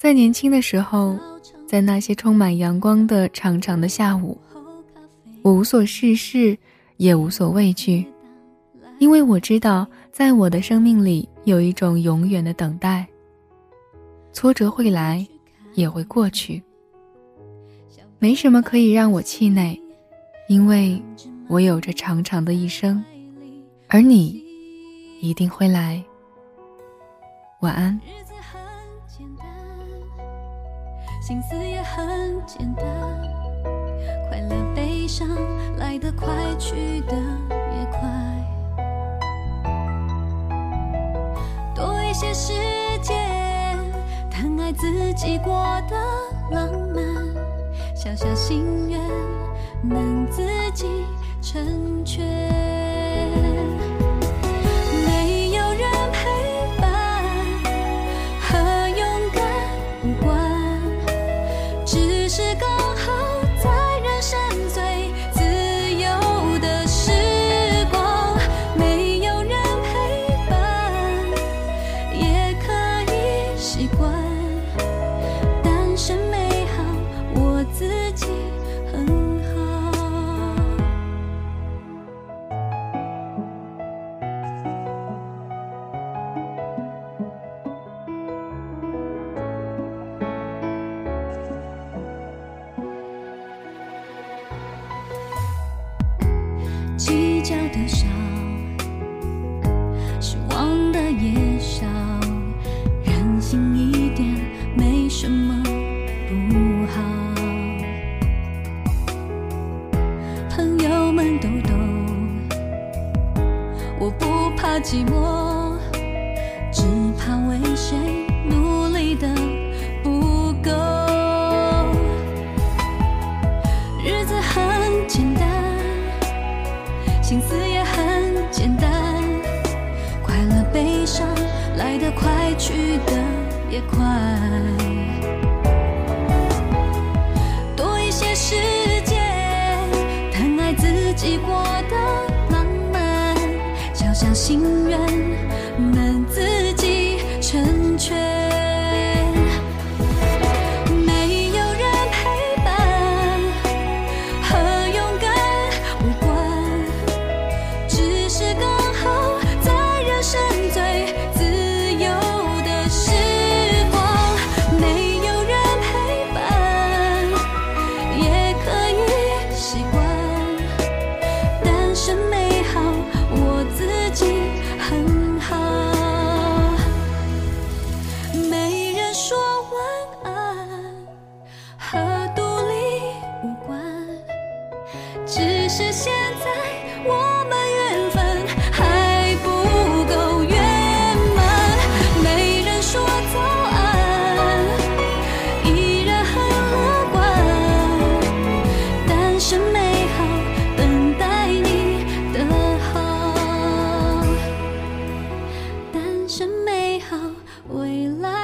在年轻的时候，在那些充满阳光的长长的下午，我无所事事，也无所畏惧，因为我知道，在我的生命里有一种永远的等待。挫折会来，也会过去。没什么可以让我气馁，因为我有着长长的一生，而你一定会来。晚安。心思也很简单，快乐悲伤来得快，去得也快。多一些时间，疼爱自己过的浪漫，小小心愿能自己成全。习惯单身美好我自己很好计较的少近一点没什么不好。朋友们都懂，我不怕寂寞，只怕为谁努力的不够。日子很简单。心思也很简单，快乐悲伤来得快，去得也快。多一些时间，疼爱自己过得浪漫，小小心愿。好，未来。